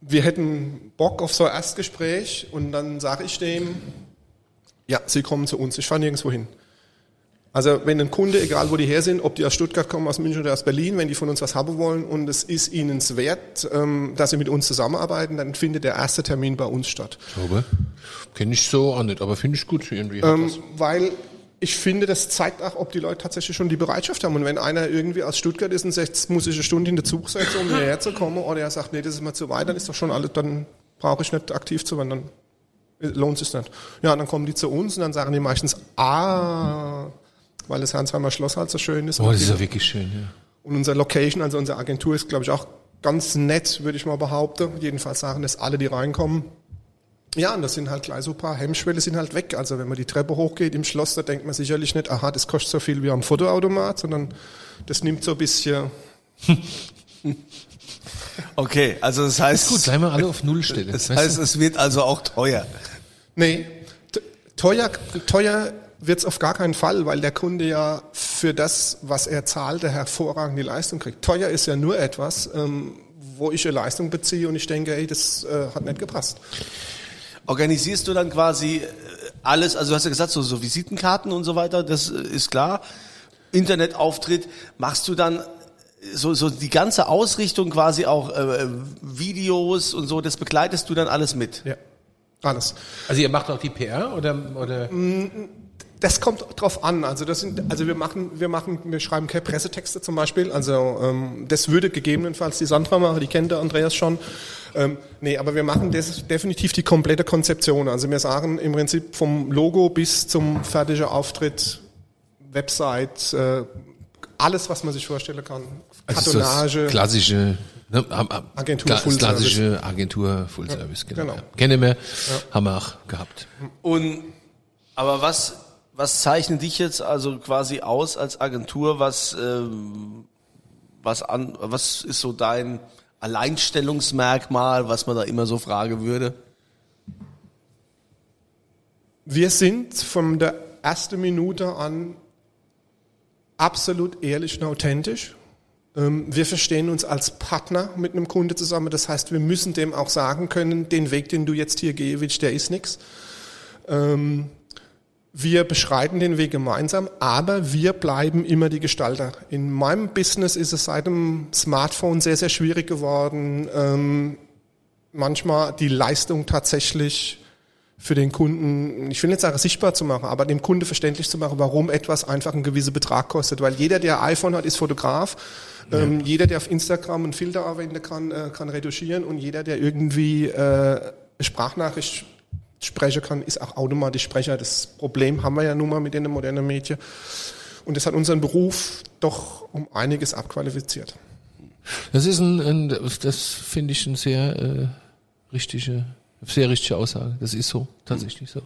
wir hätten Bock auf so ein Erstgespräch und dann sage ich dem, ja, Sie kommen zu uns, ich fahre nirgendwo hin. Also wenn ein Kunde, egal wo die her sind, ob die aus Stuttgart kommen, aus München oder aus Berlin, wenn die von uns was haben wollen und es ist ihnen wert, ähm, dass sie mit uns zusammenarbeiten, dann findet der erste Termin bei uns statt. glaube, kenne ich so auch nicht, aber finde ich gut irgendwie. Ähm, weil ich finde, das zeigt auch, ob die Leute tatsächlich schon die Bereitschaft haben. Und wenn einer irgendwie aus Stuttgart ist und sagt, jetzt muss ich eine Stunde in den Zug setzen, um (laughs) hierher zu kommen, oder er sagt, nee, das ist mir zu weit, dann ist doch schon alles, dann brauche ich nicht aktiv zu werden, dann lohnt sich nicht. Ja, dann kommen die zu uns und dann sagen die meistens, ah, weil das Herrnsheimer Schloss halt so schön ist. Oh, das ist ja wirklich schön, ja. Und unsere Location, also unsere Agentur ist, glaube ich, auch ganz nett, würde ich mal behaupten. Jedenfalls sagen das alle, die reinkommen. Ja, und das sind halt gleich so ein paar Hemmschwelle sind halt weg. Also wenn man die Treppe hochgeht im Schloss, da denkt man sicherlich nicht, aha, das kostet so viel wie am Fotoautomat, sondern das nimmt so ein bisschen, (laughs) Okay, also das heißt Gut, bleiben wir alle auf Null stellen. das heißt, es wird also auch teuer. nee, teuer, teuer wird's auf gar keinen Fall, weil der Kunde ja für das, was er zahlt, eine hervorragende Leistung kriegt. Teuer ist ja nur etwas, ähm, wo ich eine Leistung beziehe und ich denke, ey, das äh, hat nicht gepasst. Organisierst du dann quasi äh, alles, also du hast ja gesagt, so, so Visitenkarten und so weiter, das äh, ist klar. Internetauftritt, machst du dann so, so die ganze Ausrichtung quasi auch äh, Videos und so, das begleitest du dann alles mit. Ja, alles. Also ihr macht auch die PR oder, oder? Das kommt drauf an. Also das sind, also wir machen, wir machen, wir schreiben keine Pressetexte zum Beispiel. Also ähm, das würde gegebenenfalls die Sandra machen, die kennt der Andreas schon. Ähm, nee, aber wir machen das definitiv die komplette Konzeption. Also wir sagen im Prinzip vom Logo bis zum fertigen Auftritt, Website, äh, alles, was man sich vorstellen kann. Also das Kartonage. klassische Ne, Agentur kla- Full Klassische Agentur Full Service, genau. genau. Ja. Kennen wir, haben wir auch gehabt. Und aber was was zeichnet dich jetzt also quasi aus als Agentur? Was ähm, was an was ist so dein Alleinstellungsmerkmal, was man da immer so fragen würde? Wir sind von der ersten Minute an absolut ehrlich und authentisch. Ähm, Wir verstehen uns als Partner mit einem Kunde zusammen. Das heißt, wir müssen dem auch sagen können, den Weg, den du jetzt hier willst, der ist nix. Ähm, Wir beschreiten den Weg gemeinsam, aber wir bleiben immer die Gestalter. In meinem Business ist es seit dem Smartphone sehr, sehr schwierig geworden, ähm, manchmal die Leistung tatsächlich für den Kunden, ich will nicht sagen sichtbar zu machen, aber dem Kunde verständlich zu machen, warum etwas einfach einen gewissen Betrag kostet. Weil jeder, der ein iPhone hat, ist Fotograf. Ähm, jeder, der auf Instagram einen Filter anwenden kann, äh, kann retuschieren. Und jeder, der irgendwie äh, Sprachnachricht sprechen kann, ist auch automatisch Sprecher. Das Problem haben wir ja nun mal mit den modernen Medien. Und das hat unseren Beruf doch um einiges abqualifiziert. Das ist ein, ein das finde ich eine sehr äh, richtige, sehr richtige Aussage. Das ist so, tatsächlich so.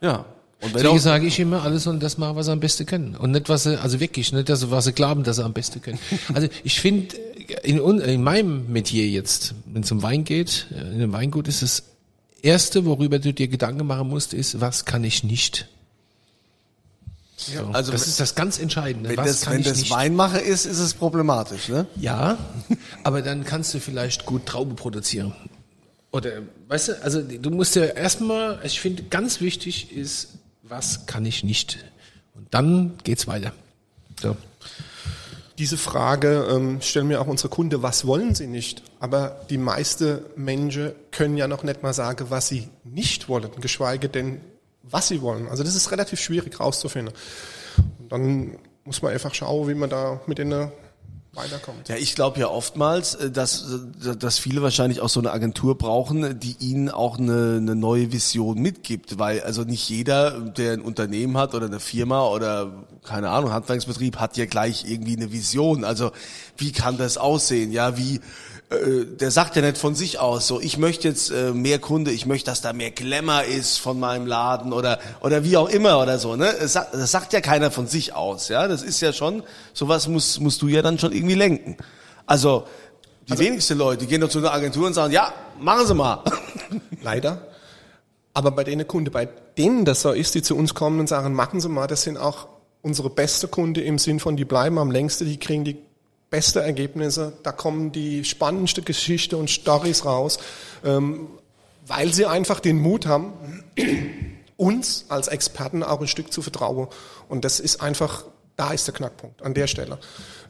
Ja. Und wenn Deswegen sage ich immer, alle sollen das machen, was sie am besten können. Und nicht, was sie, also wirklich, nicht, das, was sie glauben, dass sie am besten können. (laughs) Also ich finde, in, in meinem Metier jetzt, wenn es um Wein geht, äh, in einem Weingut ist das Erste, worüber du dir Gedanken machen musst, ist, was kann ich nicht? So, also das wenn- ist das ganz Entscheidende. wenn was das, kann wenn ich das nicht? Weinmacher ist, ist es problematisch, ne? Ja, (laughs) aber dann kannst du vielleicht gut Traube produzieren. Oder, weißt du, also du musst ja erstmal, ich finde, ganz wichtig ist, was kann ich nicht? Und dann geht's weiter. So. Diese Frage ähm, stellen mir auch unsere Kunden, was wollen sie nicht? Aber die meisten Menschen können ja noch nicht mal sagen, was sie nicht wollen, geschweige denn, was sie wollen. Also das ist relativ schwierig rauszufinden. Und dann muss man einfach schauen, wie man da mit denen weiterkommt. Ja, ich glaube ja oftmals, äh, dass, äh, dass viele wahrscheinlich auch so eine Agentur brauchen, die ihnen auch eine, eine neue Vision mitgibt, weil also nicht jeder, der ein Unternehmen hat oder eine Firma oder keine Ahnung, Handwerksbetrieb hat ja gleich irgendwie eine Vision. Also wie kann das aussehen? Ja, wie äh, der sagt ja nicht von sich aus so, ich möchte jetzt äh, mehr Kunde, ich möchte, dass da mehr Glamour ist von meinem Laden oder oder wie auch immer oder so, ne? Das sagt, das sagt ja keiner von sich aus, ja? Das ist ja schon sowas muss musst du ja dann schon irgendwie lenken. Also die wenigsten Leute gehen doch zu einer Agentur und sagen, ja, machen Sie mal. (laughs) Leider. Aber bei denen Kunden, bei denen das so ist, die zu uns kommen und sagen, machen Sie mal, das sind auch unsere beste Kunde im Sinn von, die bleiben am längsten, die kriegen die beste Ergebnisse, da kommen die spannendste Geschichte und Stories raus, ähm, weil sie einfach den Mut haben, (clears throat) uns als Experten auch ein Stück zu vertrauen. Und das ist einfach, da ist der Knackpunkt, an der Stelle.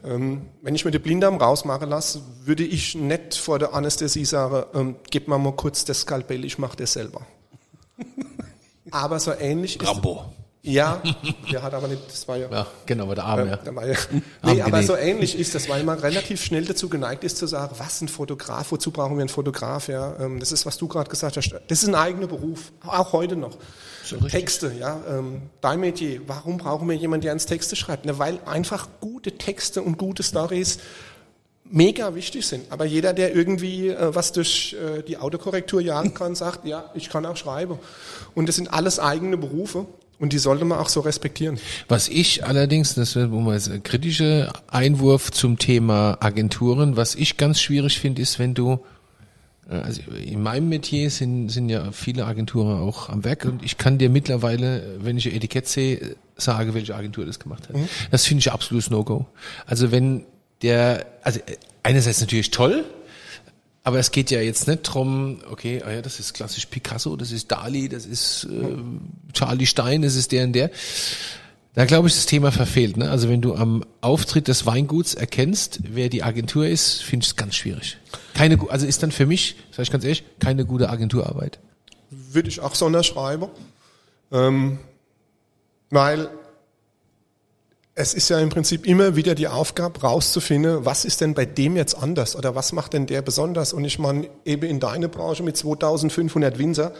Ähm, wenn ich mir den Blinddarm rausmachen lasse, würde ich nicht vor der Anästhesie sagen, ähm, gib mir mal kurz das Skalpell, ich mache das selber. (laughs) Aber so ähnlich ist... Ja, der hat aber nicht, das war ja... Ja, genau, aber der Arm, ja. Da war ja (laughs) nee, aber so ähnlich ist das, weil man relativ schnell dazu geneigt ist zu sagen, was ein Fotograf, wozu brauchen wir einen Fotograf? Ja, ähm, das ist, was du gerade gesagt hast. Das ist ein eigener Beruf, auch heute noch. Texte, ja, ähm, dein Metier. Warum brauchen wir jemanden, der uns Texte schreibt? Ne, weil einfach gute Texte und gute Stories mega wichtig sind. Aber jeder, der irgendwie äh, was durch äh, die Autokorrektur jagen kann, sagt, ja, ich kann auch schreiben. Und das sind alles eigene Berufe und die sollte man auch so respektieren. Was ich allerdings, das wäre mal ein kritischer Einwurf zum Thema Agenturen, was ich ganz schwierig finde, ist, wenn du, äh, also in meinem Metier sind, sind ja viele Agenturen auch am Werk und ich kann dir mittlerweile, wenn ich ein Etikett sehe, sagen, welche Agentur das gemacht hat. Das finde ich absolutes No-Go. Also wenn der, also äh, einerseits natürlich toll, aber es geht ja jetzt nicht drum, okay, ah ja, das ist klassisch Picasso, das ist Dali, das ist äh, Charlie Stein, das ist der und der. Da glaube ich, das Thema verfehlt. Ne? Also wenn du am Auftritt des Weinguts erkennst, wer die Agentur ist, finde ich es ganz schwierig. Keine, also ist dann für mich, sage ich ganz ehrlich, keine gute Agenturarbeit. würde ich auch so unterschreiben. Ähm, weil es ist ja im Prinzip immer wieder die Aufgabe, rauszufinden, was ist denn bei dem jetzt anders oder was macht denn der besonders? Und ich meine, eben in deiner Branche mit 2500 Winzer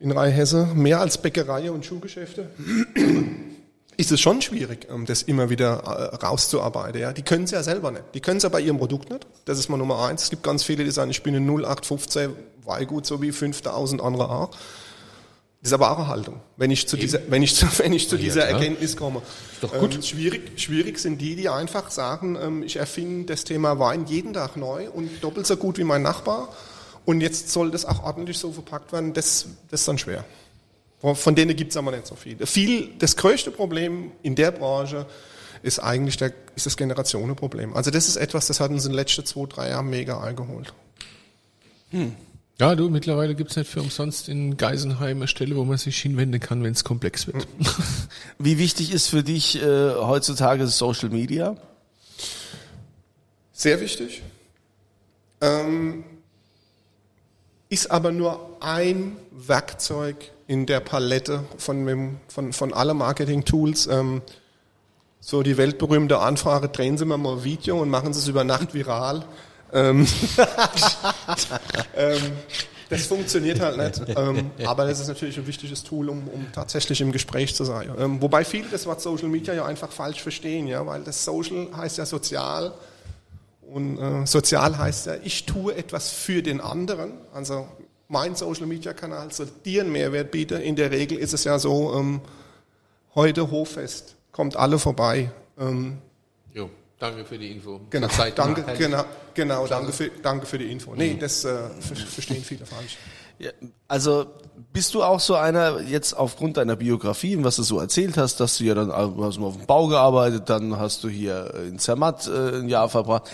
in Rheinhesse, mehr als Bäckerei und Schuhgeschäfte. (clears throat) ist es schon schwierig, ähm, das immer wieder äh, rauszuarbeiten. Ja? Die können es ja selber nicht. Die können es ja bei ihrem Produkt nicht. Das ist mal Nummer eins. Es gibt ganz viele, die sagen, ich bin in 0815 Weigut, so wie 5000 andere auch. Das ist aber auch eine Haltung. Wenn ich zu dieser, wenn ich zu, (laughs) wenn ich zu dieser klar. Erkenntnis komme. Ist doch gut. Ähm, schwierig, schwierig sind die, die einfach sagen, ähm, ich erfinde das Thema Wein jeden Tag neu und doppelt so gut wie mein Nachbar. Und jetzt soll das auch ordentlich so verpackt werden. Das, das ist dann schwer. Von denen gibt es aber nicht so viele. Viel, das größte Problem in der Branche ist eigentlich der, ist das Generationenproblem. Also das ist etwas, das hat uns in den letzten zwei, drei Jahren mega eingeholt. Ja, du, mittlerweile gibt's nicht für umsonst in Geisenheim eine Stelle, wo man sich hinwenden kann, wenn es komplex wird. (laughs) Wie wichtig ist für dich äh, heutzutage Social Media? Sehr wichtig. Ähm, ist aber nur ein Werkzeug in der Palette von, dem- von, von allen Marketing-Tools. Ähm, so die weltberühmte Anfrage, drehen Sie mal mal ein Video und machen Sie es über Nacht viral. Ähm, (laughs) ähm, das funktioniert halt nicht. Ähm, aber das ist natürlich ein wichtiges Tool, um, um tatsächlich im Gespräch zu sein. Ähm, wobei viele das Wort Social Media ja einfach falsch verstehen, ja, weil das Social heißt ja sozial. Und äh, sozial heißt ja, ich tue etwas für den anderen. Also mein Social Media Kanal soll dir einen Mehrwert bieten. In der Regel ist es ja so, ähm, heute Hoffest, kommt alle vorbei. Ähm, jo, danke für die Info. genau, Verzeiht danke, genau, genau, danke für, danke für die Info. Nee, das äh, ver verstehen viele falsch. Ja, also bist du auch so einer, jetzt aufgrund deiner Biografie und was du so erzählt hast, dass du ja dann du hast mal auf dem Bau gearbeitet, dann hast du hier in Zermatt äh, ein Jahr verbracht.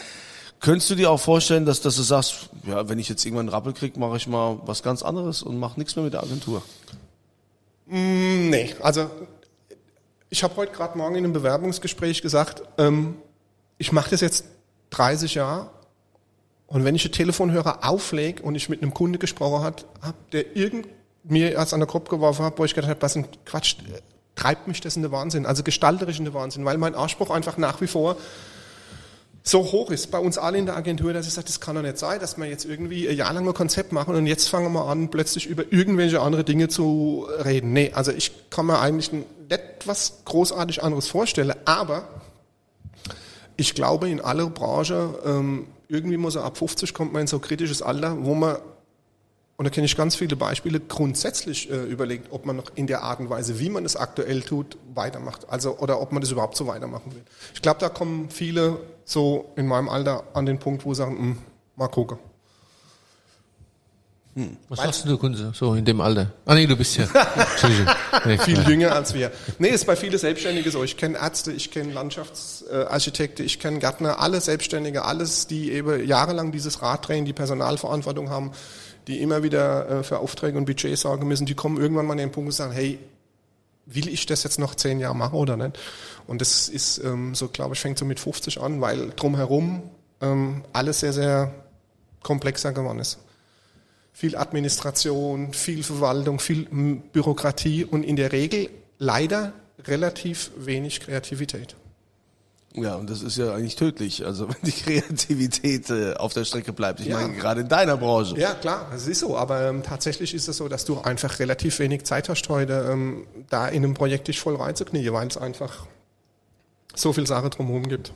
Könntest du dir auch vorstellen, dass, dass du sagst, ja, wenn ich jetzt irgendwann einen Rappel krieg, mache ich mal was ganz anderes und mache nichts mehr mit der Agentur? Nee, also ich habe heute gerade morgen in einem Bewerbungsgespräch gesagt, ähm, ich mache das jetzt 30 Jahre und wenn ich den Telefonhörer auflege und ich mit einem Kunde gesprochen hat, hab, der irgend mir erst an den Kopf geworfen hat, wo ich gedacht habe, was ein Quatsch, äh, treibt mich das in den Wahnsinn, also gestalterisch in den Wahnsinn, weil mein Anspruch einfach nach wie vor so hoch ist bei uns alle in der Agentur, dass ich sage, das kann doch nicht sein, dass wir jetzt irgendwie ein Jahr lang ein Konzept machen und jetzt fangen wir an, plötzlich über irgendwelche andere Dinge zu reden. Nee, also ich kann mir eigentlich nicht was großartig anderes vorstellen, aber ich glaube, in aller Branche, ähm, irgendwie muss er ab 50 kommt man in so ein kritisches Alter, wo man, und da kenne ich ganz viele Beispiele, grundsätzlich äh, überlegt, ob man noch in der Art und Weise, wie man es aktuell tut, weitermacht. Also, oder ob man das überhaupt so weitermachen will. Ich glaube, da kommen viele so in meinem Alter an den Punkt, wo sie sagen, hm, mal gucken. Was sagst du, Kunze, so in dem Alter? Ah nee, du bist ja. (laughs) Viel jünger als wir. Nee, ist bei vielen Selbstständigen so. Ich kenne Ärzte, ich kenne Landschaftsarchitekten, ich kenne Gärtner, alle Selbstständige, alles, die eben jahrelang dieses Rad drehen, die Personalverantwortung haben, die immer wieder äh, für Aufträge und Budgets sorgen müssen, die kommen irgendwann mal an den Punkt und sagen, hey, will ich das jetzt noch zehn Jahre machen oder nicht? Und das ist ähm, so, glaube ich, fängt so mit 50 an, weil drumherum ähm, alles sehr, sehr komplexer geworden ist. Viel Administration, viel Verwaltung, viel mm, Bürokratie und in der Regel leider relativ wenig Kreativität. Ja, und das ist ja eigentlich tödlich, also (laughs) wenn die Kreativität äh, auf der Strecke bleibt. Ich Ja. meine, gerade in deiner Branche. Ja, klar, das ist so, aber ähm, tatsächlich ist es so, dass du einfach relativ wenig Zeit hast heute, ähm, da in einem Projekt dich voll reinzuknien, weil es einfach so viel Sache drumherum gibt.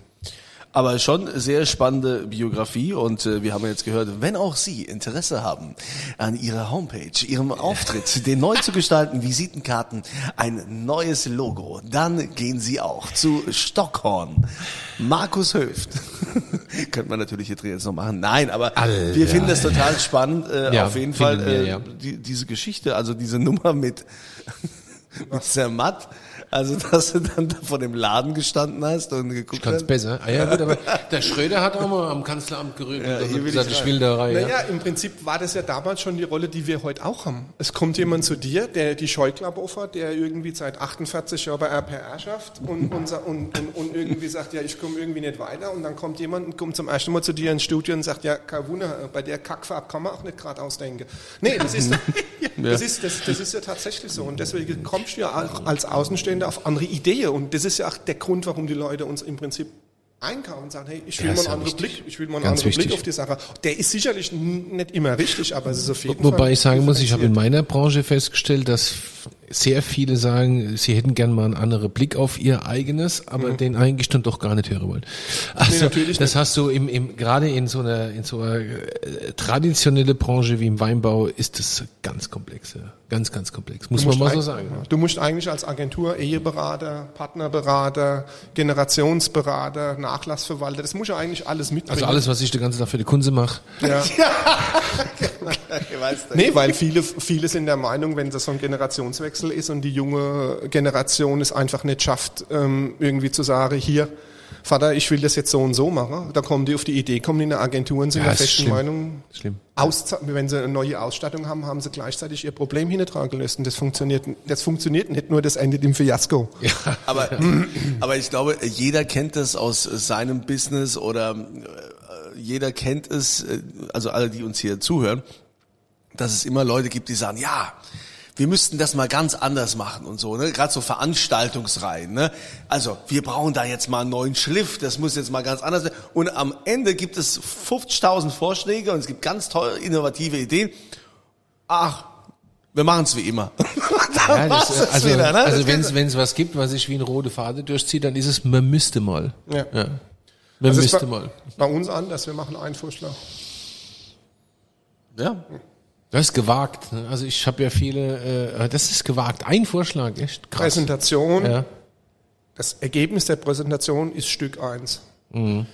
Aber schon sehr spannende Biografie und äh, wir haben jetzt gehört, wenn auch Sie Interesse haben an Ihrer Homepage, Ihrem Auftritt, (laughs) den neu zu gestalten, Visitenkarten, ein neues Logo, dann gehen Sie auch zu Stockhorn. Markus Höft. (laughs) Könnte man natürlich hier drin jetzt noch machen. Nein, aber Alter. wir finden das total spannend. Äh, Ja, auf jeden Fall wir, äh, ja. die, diese Geschichte, also diese Nummer mit, (laughs) mit Zermatt. Also, (laughs) dass du dann da vor dem Laden gestanden hast und geguckt Ganz hast. besser. Ah, ja, gut, aber (laughs) der Schröder hat auch mal am Kanzleramt gerührt Ja, hier will gesagt, ich ich will da rein. Naja, Ja. im Prinzip war das ja damals schon die Rolle, die wir heute auch haben. Es kommt jemand zu dir, der die Scheuklappe aufhat, der irgendwie seit 48 Jahren bei RPR schafft und, und, und, und, und irgendwie sagt, ja, ich komme irgendwie nicht weiter. Und dann kommt jemand und kommt zum ersten Mal zu dir ins Studio und sagt, ja, kein Wunder, bei der Kackfarbe kann man auch nicht gerade ausdenken. Nee, das ist, (laughs) das, ist, das, das ist ja tatsächlich so. Und deswegen kommst du ja auch als Außenstehender auf andere Ideen. Und das ist ja auch der Grund, warum die Leute uns im Prinzip einkaufen und sagen, hey, ich will Ja, mal einen anderen wichtig. Blick, ich will mal einen Ganz anderen Blick wichtig. auf die Sache. Der ist sicherlich nicht immer richtig, aber es ist auf jeden Fall. Wobei ich sagen muss, ich habe in meiner Branche festgestellt, dass sehr viele sagen, sie hätten gern mal einen anderen Blick auf ihr eigenes, aber den eigentlich dann doch gar nicht hören wollen. Also natürlich das hast du im, im gerade in so einer in so einer äh, traditionelle Branche wie im Weinbau ist das ganz komplex, ja. ganz ganz komplex, muss man mal so sagen. Du musst eigentlich als Agentur Eheberater, Partnerberater, Generationsberater, Nachlassverwalter, das muss ja eigentlich alles mitbringen. Also alles, was ich den ganzen Tag für die Kunze mache. Ja. (laughs) (laughs) Nicht. Nee, weil viele, (laughs) viele sind der Meinung, wenn das so ein Generationswechsel ist und die junge Generation es einfach nicht schafft, ähm, irgendwie zu sagen, hier, Vater, ich will das jetzt so und so machen, da kommen die auf die Idee, kommen die in eine Agentur und sind Ja, der festen schlimm. Meinung, Schlimm. Ausza wenn sie eine neue Ausstattung haben, haben sie gleichzeitig ihr Problem hingetragen gelöst. Und das funktioniert, das funktioniert nicht nur, das endet im Fiasko. Aber, aber ich glaube, jeder kennt das aus seinem Business oder äh, jeder kennt es, äh, also alle, die uns hier zuhören, dass es immer Leute gibt, die sagen, ja, wir müssten das mal ganz anders machen und so, ne? Gerade so Veranstaltungsreihen, ne? Also, wir brauchen da jetzt mal einen neuen Schliff, das muss jetzt mal ganz anders sein. Und am Ende gibt es 50.000 Vorschläge und es gibt ganz tolle, innovative Ideen. Ach, wir machen es wie immer. (laughs) Ja, das, also wieder, ne? also Das wenn es wenn es was gibt, was sich wie eine rote Faden durchzieht, dann ist es, man müsste mal. Ja. Ja. Man ist müsste bei, mal. bei uns anders, wir machen einen Vorschlag. ja, Das ist gewagt. ne? Also ich habe ja viele, äh, das ist gewagt. Ein Vorschlag, echt krass. Präsentation, Ja. das Ergebnis der Präsentation ist Stück eins. In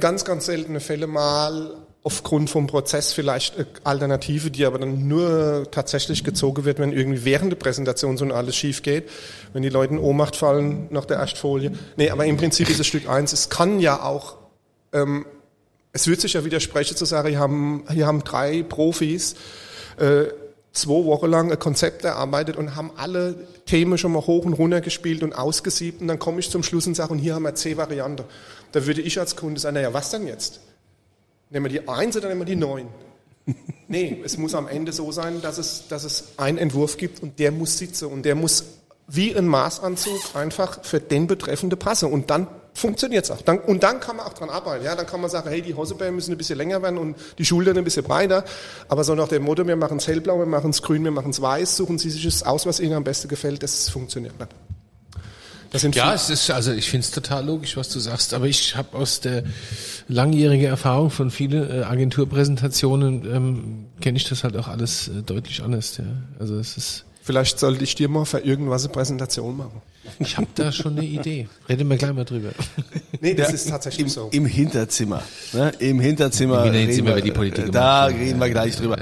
ganz, ganz seltene Fälle mal aufgrund vom Prozess vielleicht eine Alternative, die aber dann nur tatsächlich gezogen wird, wenn irgendwie während der Präsentation so alles schief geht, wenn die Leute in Ohnmacht fallen nach der Erstfolie. Nee, aber im Prinzip ist es Stück eins. Es kann ja auch, ähm, es wird sich ja widersprechen zu sagen, hier haben, hier haben drei Profis äh, zwei Wochen lang ein Konzept erarbeitet und haben alle Themen schon mal hoch und runter gespielt und ausgesiebt und dann komme ich zum Schluss und sage, und hier haben wir zehn Varianten. Da würde ich als Kunde sagen, naja, was denn jetzt? Nehmen wir die eins oder nehmen wir die neun? (laughs) Nee, es muss am Ende so sein, dass es, dass es einen Entwurf gibt und der muss sitzen und der muss wie ein Maßanzug einfach für den Betreffende passen und dann funktioniert es auch. Dann, und dann kann man auch dran arbeiten. Ja, dann kann man sagen, hey, die Hosebeine müssen ein bisschen länger werden und die Schultern ein bisschen breiter. Aber so nach dem Motto, wir machen es hellblau, wir machen es grün, wir machen es weiß, suchen Sie sich es aus, was Ihnen am besten gefällt, das funktioniert nicht. Das sind Ja, es ist, also ich finde es total logisch, was du sagst, aber ich habe aus der langjährigen Erfahrung von vielen äh, Agenturpräsentationen ähm, kenne ich das halt auch alles äh, deutlich anders. Ja. Also es ist, Vielleicht sollte ich dir mal für irgendwas eine Präsentation machen. ich habe da schon eine Idee. Reden wir gleich mal drüber. Nee, das ist tatsächlich Im, so. Im Hinterzimmer. Ne? Im Hinterzimmer. Im Hinterzimmer wird die Politik Da gemacht. reden wir gleich drüber.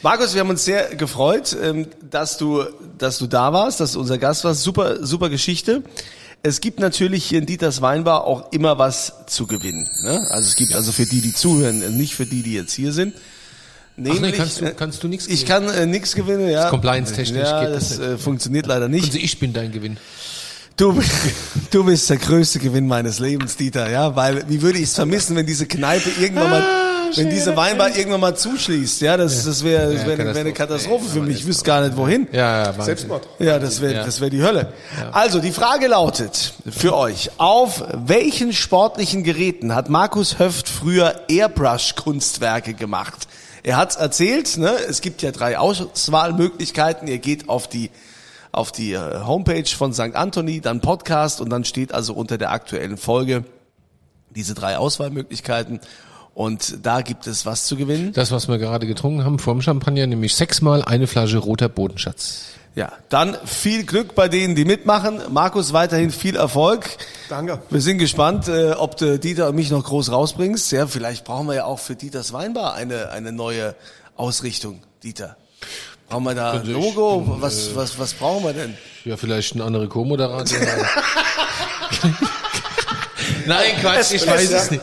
Markus, wir haben uns sehr gefreut, ähm, dass du, dass du da warst, dass du unser Gast warst. Super, super Geschichte. Es gibt natürlich hier in Dieters Weinbar auch immer was zu gewinnen. Ne? Also es gibt also für die, die zuhören, nicht für die, die jetzt hier sind. Ach nee, kannst du, kannst du nichts Ich kann äh, nichts gewinnen, ja. compliance-technisch ja, geht das das nicht. äh, funktioniert leider nicht. Also ich bin dein Gewinn. Du, (laughs) du bist der größte Gewinn meines Lebens, Dieter, ja, weil wie würde ich es vermissen, wenn diese Kneipe irgendwann mal, wenn diese Weinbar irgendwann mal zuschließt, ja, das, das wäre das Ja, wäre wär eine Katastrophe. Für mich. Ich wüsste gar nicht wohin. Ja, ja, Wahnsinn. Selbstmord. Ja, das wäre Ja. das wäre die Hölle. Also die Frage lautet für euch: Auf welchen sportlichen Geräten hat Markus Höft früher Airbrush-Kunstwerke gemacht? Er hat's erzählt. Ne? Es gibt ja drei Auswahlmöglichkeiten. Ihr geht auf die auf die äh, Homepage von St. Anthony, dann Podcast und dann steht also unter der aktuellen Folge diese drei Auswahlmöglichkeiten. Und da gibt es was zu gewinnen. Das, was wir gerade getrunken haben vorm Champagner, nämlich sechsmal eine Flasche roter Bodenschatz. Ja, dann viel Glück bei denen, die mitmachen. Markus, weiterhin viel Erfolg. Danke. Wir sind gespannt, äh, ob du Dieter und mich noch groß rausbringst. Ja, vielleicht brauchen wir ja auch für Dieters Weinbar eine, eine neue Ausrichtung, Dieter. Brauchen wir da ein Logo? Was, was, was brauchen wir denn? Ja, vielleicht ein anderer Co-Moderator. (laughs) Nein, Quatsch, ich weiß es nicht.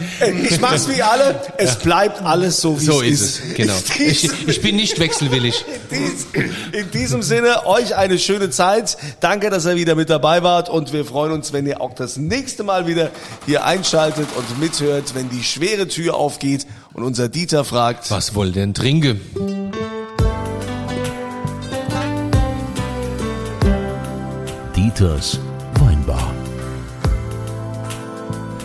Ich mach's wie alle. Es bleibt alles so, wie So es ist es, genau. In Ich, diesem, ich bin nicht wechselwillig. (laughs) dies- in diesem Sinne, euch eine schöne Zeit. Danke, dass ihr wieder mit dabei wart und wir freuen uns, wenn ihr auch das nächste Mal wieder hier einschaltet und mithört, wenn die schwere Tür aufgeht und unser Dieter fragt, Was wohl denn trinke? Dieters